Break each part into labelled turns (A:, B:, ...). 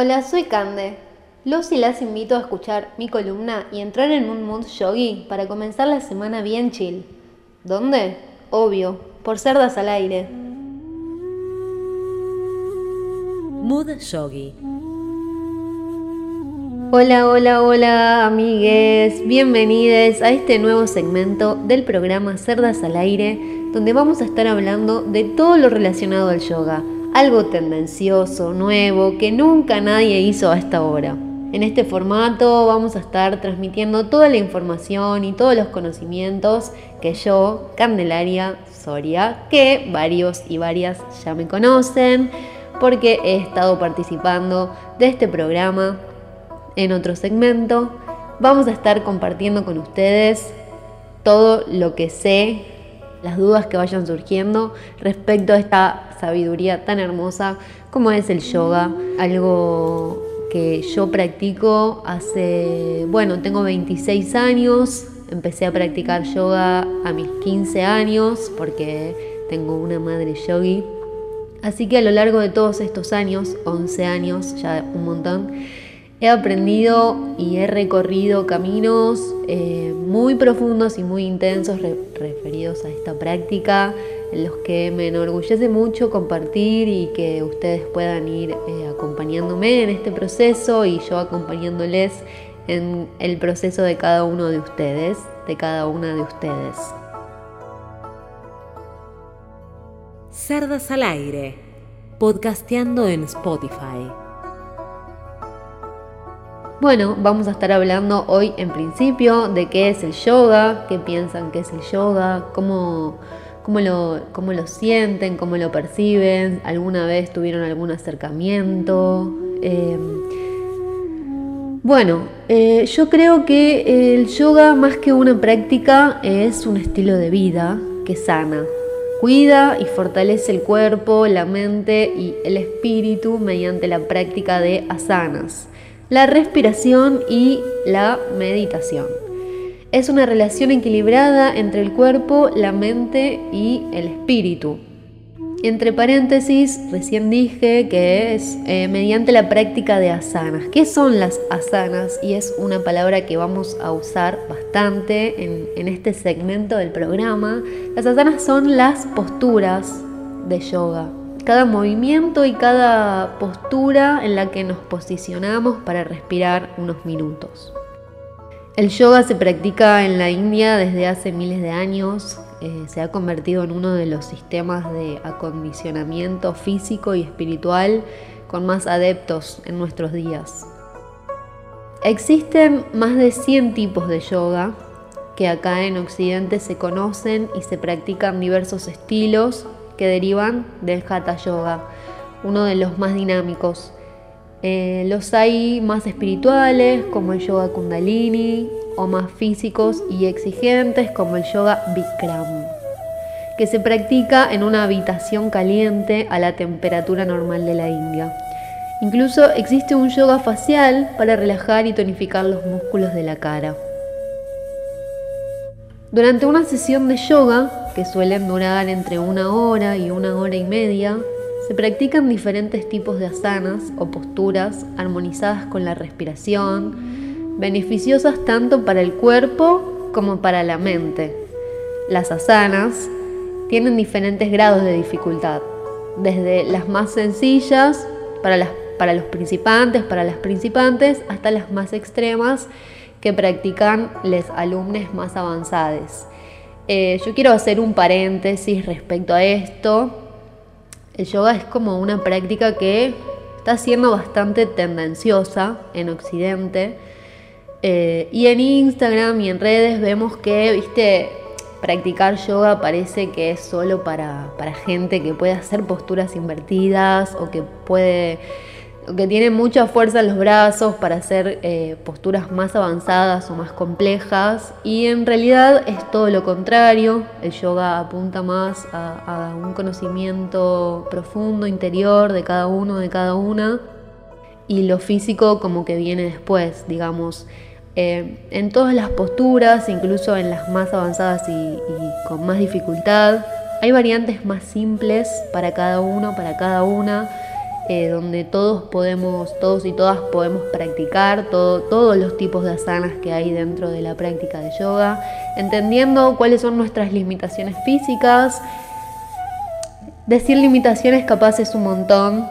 A: Hola, soy Cande. Los y las invito a escuchar mi columna y entrar en un mood yogi para comenzar la semana bien chill. ¿Dónde? Obvio, por cerdas al aire.
B: Mood Yogi.
A: Hola, hola, hola, amigues. Bienvenidos a este nuevo segmento del programa Cerdas al Aire, donde vamos a estar hablando de todo lo relacionado al yoga, algo tendencioso, nuevo, que nunca nadie hizo a esta hora. En este formato vamos a estar transmitiendo toda la información y todos los conocimientos que yo, Candelaria Soria, que varios y varias ya me conocen, porque he estado participando de este programa en otro segmento. Vamos a estar compartiendo con ustedes todo lo que sé, las dudas que vayan surgiendo respecto a esta sabiduría tan hermosa como es el yoga, algo que yo practico hace, bueno, tengo 26 años, empecé a practicar yoga a mis 15 años porque tengo una madre yogi. Así que a lo largo de todos estos años, 11 años, ya un montón, He aprendido y he recorrido caminos eh, muy profundos y muy intensos referidos a esta práctica, en los que me enorgullece mucho compartir y que ustedes puedan ir eh, acompañándome en este proceso y yo acompañándoles en el proceso de cada uno de ustedes, de cada una de ustedes.
B: Cerdas al aire, podcasteando en Spotify.
A: Bueno, vamos a estar hablando hoy en principio de qué es el yoga, qué piensan que es el yoga, cómo, cómo, lo, cómo lo sienten, cómo lo perciben, alguna vez tuvieron algún acercamiento. Em, bueno, eh, yo creo que el yoga más que una práctica es un estilo de vida que sana, cuida y fortalece el cuerpo, la mente y el espíritu mediante la práctica de asanas la respiración y la meditación. Es una relación equilibrada entre el cuerpo, la mente y el espíritu. Entre paréntesis, recién dije que es eh, mediante la práctica de asanas. ¿Qué son las asanas? Y es una palabra que vamos a usar bastante en, en este segmento del programa. Las asanas son las posturas de yoga cada movimiento y cada postura en la que nos posicionamos para respirar unos minutos. El yoga se practica en la India desde hace miles de años, eh, se ha convertido en uno de los sistemas de acondicionamiento físico y espiritual con más adeptos en nuestros días. Existen más de 100 tipos de yoga que acá en Occidente se conocen y se practican diversos estilos que derivan del Hatha Yoga, uno de los más dinámicos. Eh, los hay más espirituales, como el yoga Kundalini, o más físicos y exigentes, como el yoga Bikram, que se practica en una habitación caliente a la temperatura normal de la India. Incluso existe un yoga facial para relajar y tonificar los músculos de la cara. Durante una sesión de yoga, que suelen durar entre una hora y una hora y media, se practican diferentes tipos de asanas o posturas armonizadas con la respiración, beneficiosas tanto para el cuerpo como para la mente. Las asanas tienen diferentes grados de dificultad, desde las más sencillas para, los principantes, para las principantes, hasta las más extremas que practican los alumnos más avanzados. Eh, yo quiero hacer un paréntesis respecto a esto. El yoga es como una práctica que está siendo bastante tendenciosa en Occidente. Eh, y en Instagram y en redes vemos que, viste, practicar yoga parece que es solo para, para gente que puede hacer posturas invertidas o que puede que tiene mucha fuerza en los brazos para hacer eh, posturas más avanzadas o más complejas. Y en realidad es todo lo contrario, el yoga apunta más a, un conocimiento profundo, interior de cada uno, de cada una. Y lo físico como que viene después, digamos. Eh, en todas las posturas, incluso en las más avanzadas y con más dificultad, hay variantes más simples para cada uno, para cada una eh, donde todos podemos, todos y todas podemos practicar todos los tipos de asanas que hay dentro de la práctica de yoga, entendiendo cuáles son nuestras limitaciones físicas. Decir limitaciones capaz es un montón,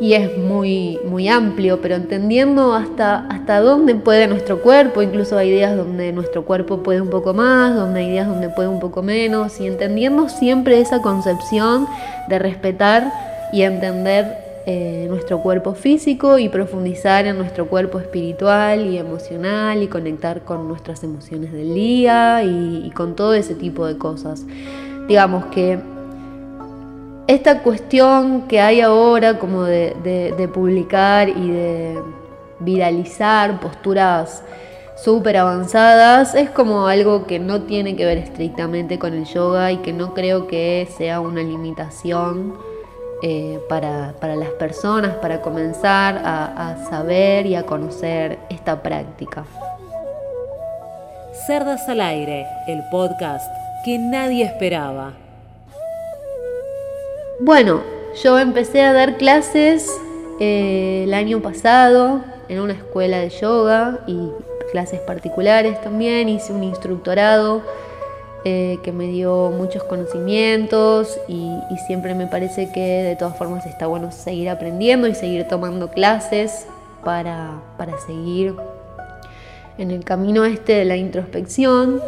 A: y es muy, muy amplio, pero entendiendo hasta, hasta dónde puede nuestro cuerpo, incluso hay días donde nuestro cuerpo puede un poco más, donde hay días donde puede un poco menos, y entendiendo siempre esa concepción de respetar y entender eh, nuestro cuerpo físico y profundizar en nuestro cuerpo espiritual y emocional y conectar con nuestras emociones del día y con todo ese tipo de cosas. Digamos que esta cuestión que hay ahora como de, publicar y de viralizar posturas súper avanzadas es como algo que no tiene que ver estrictamente con el yoga y que no creo que sea una limitación eh, para, las personas para comenzar a saber y a conocer esta práctica.
B: Cerdas al aire, el podcast que nadie esperaba.
A: Bueno, yo empecé a dar clases eh, el año pasado en una escuela de yoga y clases particulares también. Hice un instructorado eh, que me dio muchos conocimientos y, siempre me parece que de todas formas está bueno seguir aprendiendo y seguir tomando clases para, para seguir en el camino este de la introspección.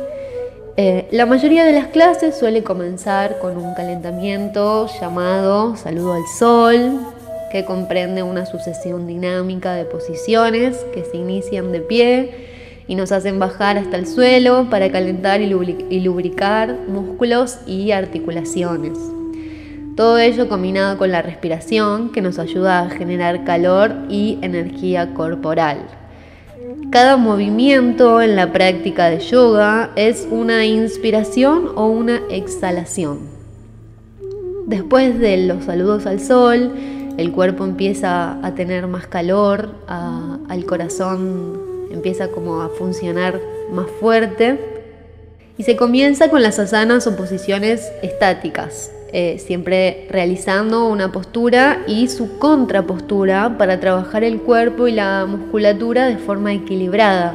A: Eh, la mayoría de las clases suele comenzar con un calentamiento llamado Saludo al Sol, que comprende una sucesión dinámica de posiciones que se inician de pie y nos hacen bajar hasta el suelo para calentar y lubricar músculos y articulaciones. Todo ello combinado con la respiración que nos ayuda a generar calor y energía corporal. Cada movimiento en la práctica de yoga es una inspiración o una exhalación. Después de los saludos al sol, el cuerpo empieza a tener más calor, al corazón empieza como a funcionar más fuerte y se comienza con las asanas o posiciones estáticas, eh, siempre realizando una postura y su contrapostura para trabajar el cuerpo y la musculatura de forma equilibrada.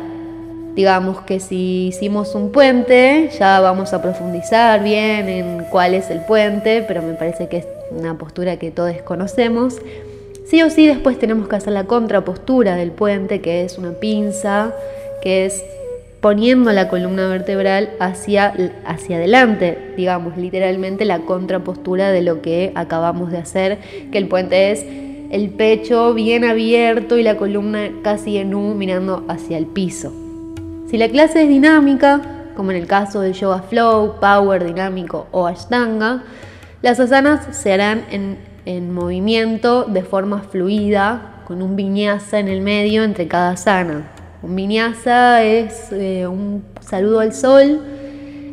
A: Digamos que si hicimos un puente, ya vamos a profundizar bien en cuál es el puente, pero me parece que es una postura que todos conocemos. Sí o sí después tenemos que hacer la contrapostura del puente, que es una pinza, que es poniendo la columna vertebral hacia, hacia adelante, digamos, literalmente la contrapostura de lo que acabamos de hacer, que el puente es el pecho bien abierto y la columna casi en U mirando hacia el piso. Si la clase es dinámica, como en el caso del yoga flow, power dinámico o ashtanga, las asanas se harán en, en movimiento de forma fluida, con un viñasa en el medio entre cada asana. Un vinyasa es eh, un saludo al sol.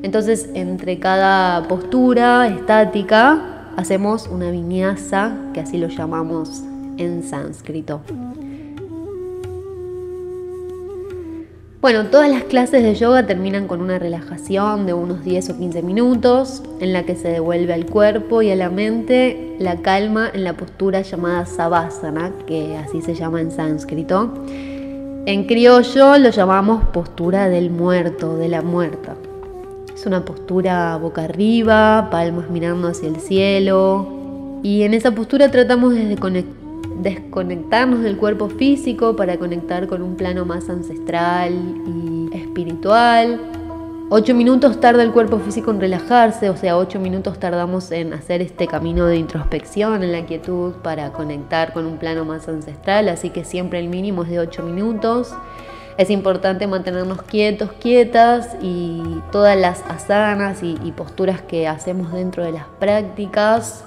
A: Entonces, entre cada postura estática, hacemos una vinyasa, que así lo llamamos en sánscrito. Bueno, todas las clases de yoga terminan con una relajación de unos 10 o 15 minutos en la que se devuelve al cuerpo y a la mente la calma en la postura llamada savasana, que así se llama en sánscrito. En criollo lo llamamos postura del muerto, de la muerta. Es una postura boca arriba, palmas mirando hacia el cielo. Y en esa postura tratamos de desconectarnos del cuerpo físico para conectar con un plano más ancestral y espiritual. Ocho minutos tarda el cuerpo físico en relajarse, o sea, ocho minutos tardamos en hacer este camino de introspección en la quietud para conectar con un plano más ancestral, así que siempre el mínimo es de ocho minutos. Es importante mantenernos quietos, quietas y todas las asanas y posturas que hacemos dentro de las prácticas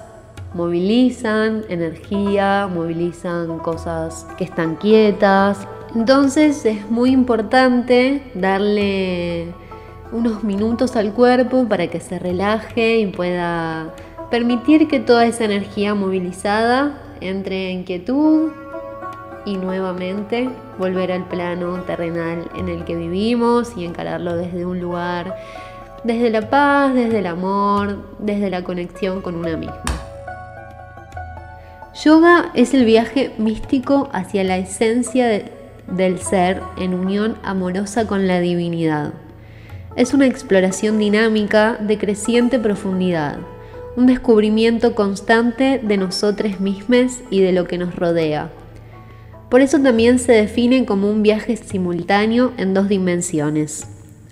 A: movilizan energía, movilizan cosas que están quietas. Entonces es muy importante darle unos minutos al cuerpo para que se relaje y pueda permitir que toda esa energía movilizada entre en quietud y nuevamente volver al plano terrenal en el que vivimos y encararlo desde un lugar, desde la paz, desde el amor, desde la conexión con una misma. Yoga es el viaje místico hacia la esencia del ser en unión amorosa con la divinidad. Es una exploración dinámica de creciente profundidad, un descubrimiento constante de nosotros mismos y de lo que nos rodea. Por eso también se define como un viaje simultáneo en dos dimensiones,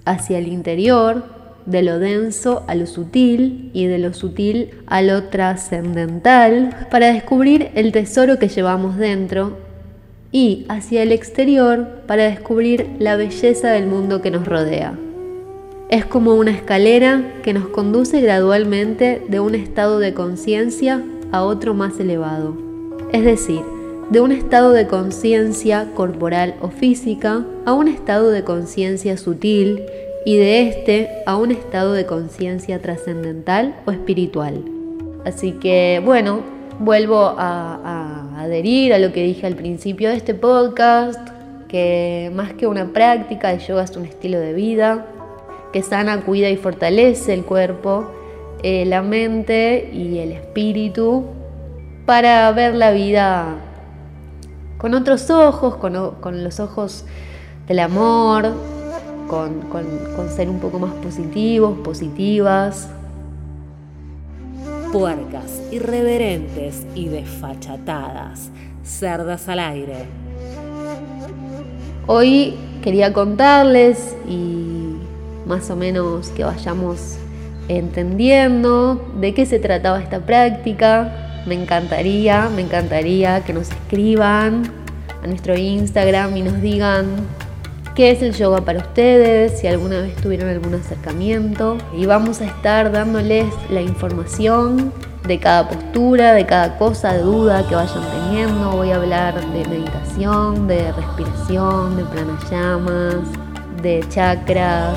A: hacia el interior, de lo denso a lo sutil y de lo sutil a lo trascendental para descubrir el tesoro que llevamos dentro y hacia el exterior para descubrir la belleza del mundo que nos rodea. Es como una escalera que nos conduce gradualmente de un estado de conciencia a otro más elevado. Es decir, de un estado de conciencia corporal o física a un estado de conciencia sutil y de este a un estado de conciencia trascendental o espiritual. Así que bueno, vuelvo a, adherir a lo que dije al principio de este podcast, que más que una práctica, el yoga es un estilo de vida, que sana, cuida y fortalece el cuerpo, eh, la mente y el espíritu para ver la vida con otros ojos, con, con los ojos del amor, con, ser un poco más positivos, positivas.
B: Puercas, irreverentes y desfachatadas, cerdas al aire.
A: Hoy quería contarles y más o menos que vayamos entendiendo de qué se trataba esta práctica. Me encantaría, me encantaría que nos escriban a nuestro Instagram y nos digan qué es el yoga para ustedes, si alguna vez tuvieron algún acercamiento. Y vamos a estar dándoles la información de cada postura, de cada cosa, de duda que vayan teniendo. Voy a hablar de meditación, de respiración, de pranayamas, de chakras.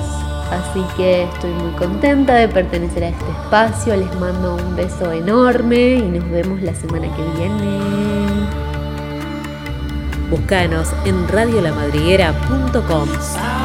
A: Así que estoy muy contenta de pertenecer a este espacio. Les mando un beso enorme y nos vemos la semana que viene.
B: Búscanos en radiolamadriguera.com.